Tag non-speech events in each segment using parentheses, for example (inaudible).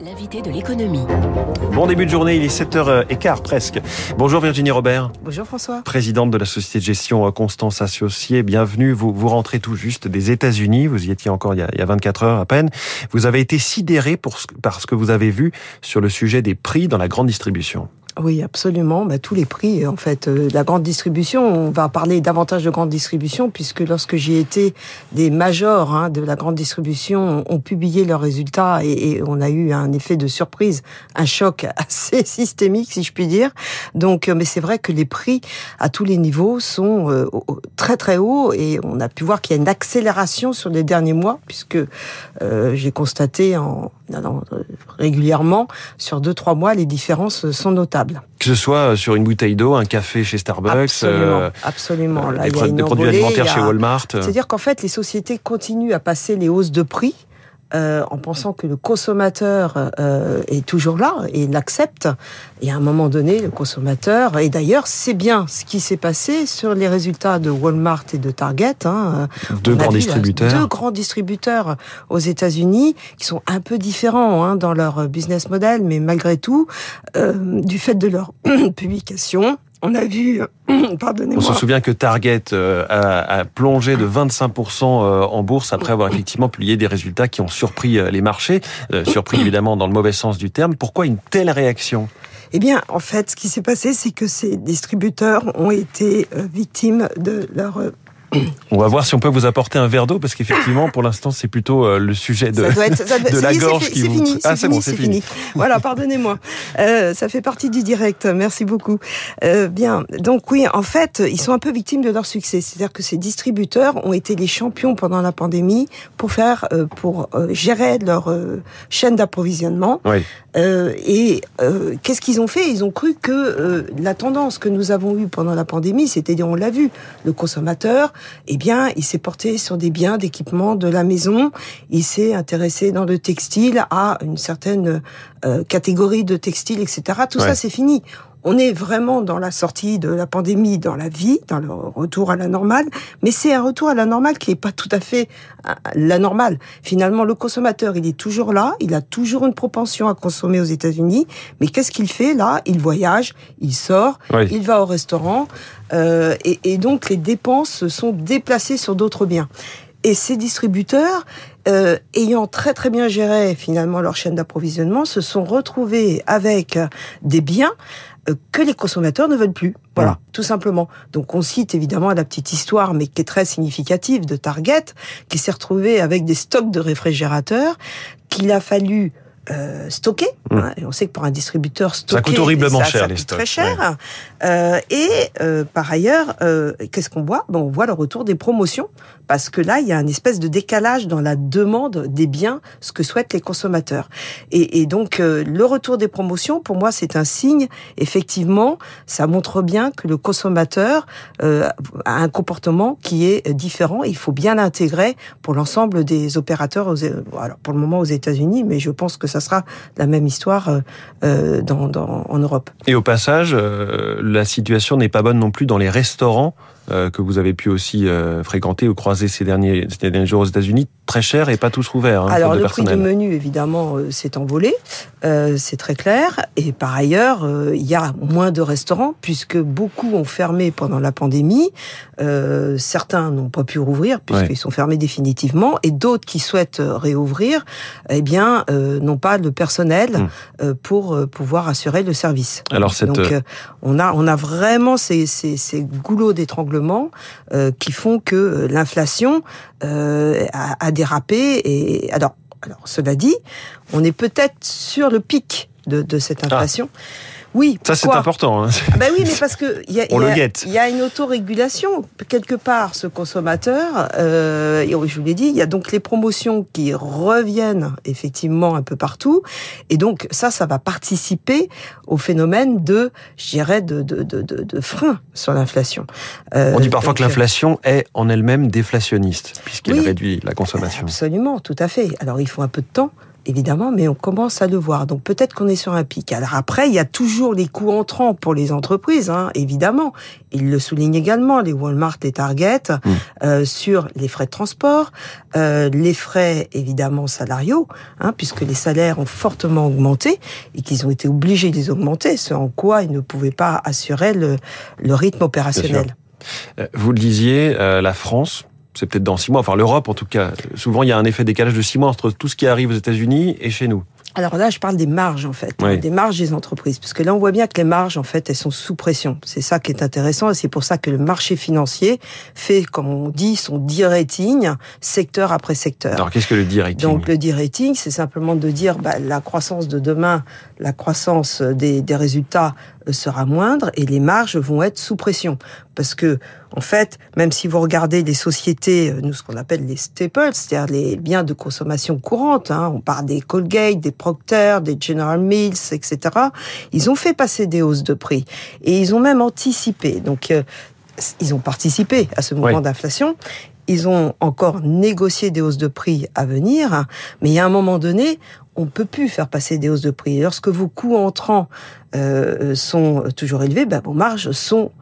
L'invité de l'économie. Bon début de journée, il est 7h15 presque. Bonjour Virginie Robert. Bonjour François. Présidente de la société de gestion Constance Associés, bienvenue. Vous, vous rentrez tout juste des États-Unis, vous y étiez encore il y, a, il y a 24 heures à peine. Vous avez été sidéré pour ce, par ce que vous avez vu sur le sujet des prix dans la grande distribution. Oui, absolument. Bah, tous les prix, en fait, euh, la grande distribution. On va parler davantage de grande distribution puisque lorsque j'y étais, des majors hein, de la grande distribution ont publié leurs résultats et, et, on a eu un effet de surprise, un choc (laughs) assez systémique, si je puis dire. Donc, euh, mais c'est vrai que les prix à tous les niveaux sont euh, très très hauts et on a pu voir qu'il y a une accélération sur les derniers mois puisque euh, j'ai constaté en, en régulièrement sur deux trois mois les différences sont notables. Que ce soit sur une bouteille d'eau, un café chez Starbucks, absolument, euh, absolument. Là, des, il y a une des produits alimentaires a- chez Walmart. C'est-à-dire qu'en fait, les sociétés continuent à passer les hausses de prix. Euh, en pensant que le consommateur euh, est toujours là et l'accepte. Et à un moment donné, le consommateur, et d'ailleurs, c'est bien ce qui s'est passé sur les résultats de Walmart et de Target. Hein. Deux On a grands vu, là, distributeurs. Deux grands distributeurs aux États-Unis qui sont un peu différents hein, dans leur business model, mais malgré tout, euh, du fait de leur (clears throat) publication, on a vu, (clears throat) On pardonnez-moi, se souvient que Target euh, a, a plongé de 25% euh, en bourse après avoir effectivement publié des résultats qui ont surpris euh, les marchés, euh, surpris évidemment dans le mauvais sens du terme. Pourquoi une telle réaction? Eh bien, en fait, ce qui s'est passé, c'est que ces distributeurs ont été euh, victimes de leur. On va voir si on peut vous apporter un verre d'eau parce qu'effectivement pour l'instant c'est plutôt euh, le sujet de, ça doit être, ça doit- (laughs) de ça la gorge qui vous... fini, ah c'est fini, c'est fini. (laughs) Voilà, pardonnez-moi. Euh, ça fait partie du direct. Merci beaucoup. Euh, bien, donc oui, en fait, ils sont un peu victimes de leur succès. C'est-à-dire que ces distributeurs ont été les champions pendant la pandémie pour faire, euh, pour euh, gérer leur euh, chaîne d'approvisionnement. Oui. Euh, et euh, qu'est-ce qu'ils ont fait? Ils ont cru que euh, la tendance que nous avons eue pendant la pandémie, c'est-à-dire on l'a vu, le consommateur, eh bien, il s'est porté sur des biens d'équipement de la maison, il s'est intéressé dans le textile à une certaine euh, catégorie de textile, etc. Tout Ouais. ça, c'est fini. On est vraiment dans la sortie de la pandémie, dans la vie, dans le retour à la normale, mais c'est un retour à la normale qui n'est pas tout à fait euh, la normale. Finalement, le consommateur, il est toujours là, il a toujours une propension à consommer aux États-Unis, mais qu'est-ce qu'il fait là? Il voyage, il sort, Oui. il va au restaurant, euh, et, et donc les dépenses se sont déplacées sur d'autres biens. Et ces distributeurs, euh, ayant très très bien géré finalement leur chaîne d'approvisionnement, se sont retrouvés avec des biens que les consommateurs ne veulent plus. Voilà, tout simplement. Donc on cite évidemment la petite histoire, mais qui est très significative de Target, qui s'est retrouvé avec des stocks de réfrigérateurs qu'il a fallu euh, stocker. Mm. hein. Et on sait que pour un distributeur, stocker, coûte horriblement ça- cher, ça les stocks, Très cher. Euh, et euh, par ailleurs, euh, qu'est-ce qu'on voit? Ben, On voit le retour des promotions, parce que là, il y a un espèce de décalage dans la demande des biens, ce que souhaitent les consommateurs. Et, et donc, le retour des promotions, pour moi, c'est un signe, effectivement, ça montre bien que le consommateur a un comportement qui est différent. Il faut bien l'intégrer pour l'ensemble des opérateurs, aux, alors pour le moment aux États-Unis, mais je pense que ça sera la même histoire euh, euh, dans, dans, en Europe. Et au passage, euh, la situation n'est pas bonne non plus dans les restaurants euh, que vous avez pu aussi euh, fréquenter ou croiser ces derniers, ces derniers jours aux États-Unis, très cher et pas tous rouverts. Hein, Alors le prix du menu, évidemment, euh, s'est envolé, c'est très clair. Et par ailleurs, il y a moins de restaurants puisque beaucoup ont fermé pendant la pandémie. Certains n'ont pas pu rouvrir puisqu'ils Ouais. sont fermés définitivement, et d'autres qui souhaitent réouvrir, eh bien, n'ont pas le personnel Mm. euh, pour pouvoir assurer le service. Alors cette Donc, on a on a vraiment ces, ces, ces goulots d'étranglement euh, qui font que euh, l'inflation euh, a, a dérapé. Et alors, alors cela dit, on est peut-être sur le pic de, de cette inflation. Oui, ça c'est important. hein. Ah Ben oui, mais parce que il y a, (laughs) On le guette. il y a une autorégulation quelque part. Ce consommateur, euh, et je vous l'ai dit, il y a donc les promotions qui reviennent effectivement un peu partout, et donc ça, ça va participer au phénomène de, je dirais, de de de, frein sur l'inflation. Euh, On dit parfois que l'inflation est en elle-même déflationniste puisqu'elle Oui. réduit la consommation. Absolument, tout à fait. Alors il faut un peu de temps. Évidemment, mais on commence à le voir. Donc peut-être qu'on est sur un pic. Alors après, il y a toujours les coûts entrants pour les entreprises, hein, évidemment. Il le souligne également, les Walmart, les Target, mmh. euh, sur les frais de transport, euh, les frais évidemment salariaux, hein, puisque les salaires ont fortement augmenté et qu'ils ont été obligés de les augmenter, ce en quoi ils ne pouvaient pas assurer le, le rythme opérationnel. Euh, vous le disiez, euh, la France, c'est peut-être dans six mois, enfin l'Europe en tout cas, souvent il y a un effet décalage de six mois entre tout ce qui arrive aux États-Unis et chez nous. Alors là, je parle des marges en fait, des marges des entreprises, parce que là, on voit bien que les marges en fait, elles sont sous pression. C'est ça qui est intéressant, et c'est pour ça que le marché financier fait, comme on dit, son de-rating secteur après secteur. Alors qu'est-ce que le de-rating Donc le de-rating, c'est simplement de dire bah, la croissance de demain, la croissance des, des résultats euh, sera moindre et les marges vont être sous pression. Parce que, en fait, même si vous regardez les sociétés, euh, nous ce qu'on appelle les staples, c'est-à-dire les biens de consommation courante, hein, on parle des Colgate, des Procter, des General Mills, etc. Ils ont fait passer des hausses de prix et ils ont même anticipé. Donc, euh, ils ont participé à ce mouvement d'inflation ils ont encore négocié des hausses de prix à venir, mais il y a un moment donné, on peut plus faire passer des hausses de prix. lorsque vos coûts entrants euh, sont toujours élevés, ben, vos marges sont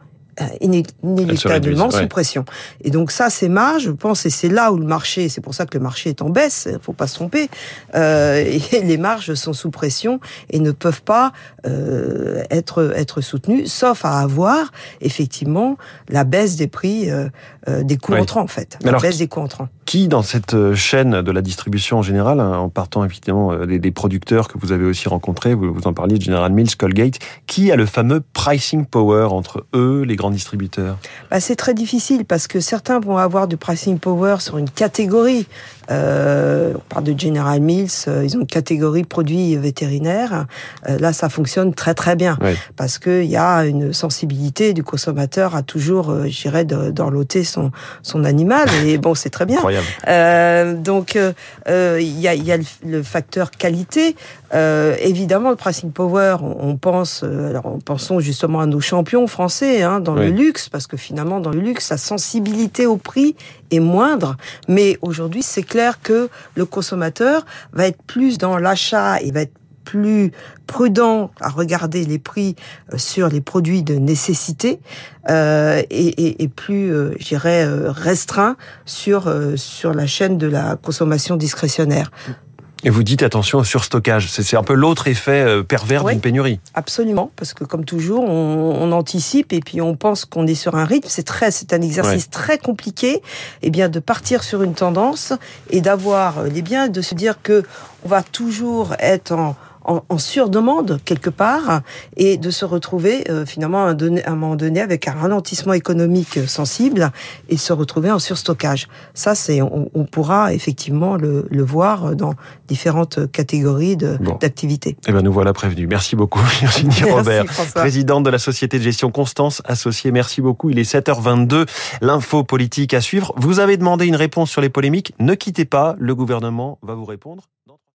euh, inéluctablement sous pression. Et donc ça, ces marges, je pense, et c'est là où le marché, c'est pour ça que le marché est en baisse, faut pas se tromper, euh, (laughs) et les marges sont sous pression et ne peuvent pas euh, être être soutenues, sauf à avoir effectivement la baisse des prix euh, des coûts entrants en fait, la baisse des coûts entrants. Qui dans cette chaîne de la distribution en général, hein, en partant évidemment des, des, producteurs que vous avez aussi rencontrés, vous, vous en parliez, General Mills, Colgate, qui a le fameux pricing power entre eux, les grands distributeurs? Bah, C'est très difficile parce que certains vont avoir du pricing power sur une catégorie. Euh, on parle de General Mills, euh, ils ont une catégorie produits vétérinaires. Euh, là, ça fonctionne très très bien parce qu'il y a une sensibilité du consommateur à toujours, euh, j'irais, d'enloter son son animal. Et bon, c'est très bien. donc, il y a, y a le, facteur qualité. évidemment, le pricing power, on, pense, alors pensons justement à nos champions français hein, dans le luxe, parce que finalement, dans le luxe, la sensibilité au prix est moindre. Mais aujourd'hui, c'est clair que le consommateur va être plus dans l'achat et va être plus prudent à regarder les prix euh, sur les produits de nécessité euh, et, plus, euh, euh, restreint sur la chaîne de la consommation discrétionnaire. Et vous dites attention au surstockage. C'est un peu l'autre effet euh, pervers d'une pénurie. Absolument, parce que comme toujours, on, anticipe et puis on pense qu'on est sur un rythme. C'est très, c'est un exercice très compliqué. Et eh bien, de partir sur une tendance et d'avoir les biens, de se dire que on va toujours être en en, en surdemande quelque part et de se retrouver euh, finalement à un, moment donné avec un ralentissement économique sensible et se retrouver en surstockage. Ça, c'est on, on, pourra effectivement le, le, voir dans différentes catégories d'activités. eh ben nous voilà prévenus. Merci beaucoup (laughs) Virginie Robert, présidente de la société de gestion Constance Associée. Merci beaucoup. Il est 7h22. L'info politique à suivre. Vous avez demandé une réponse sur les polémiques. Ne quittez pas. Le gouvernement va vous répondre.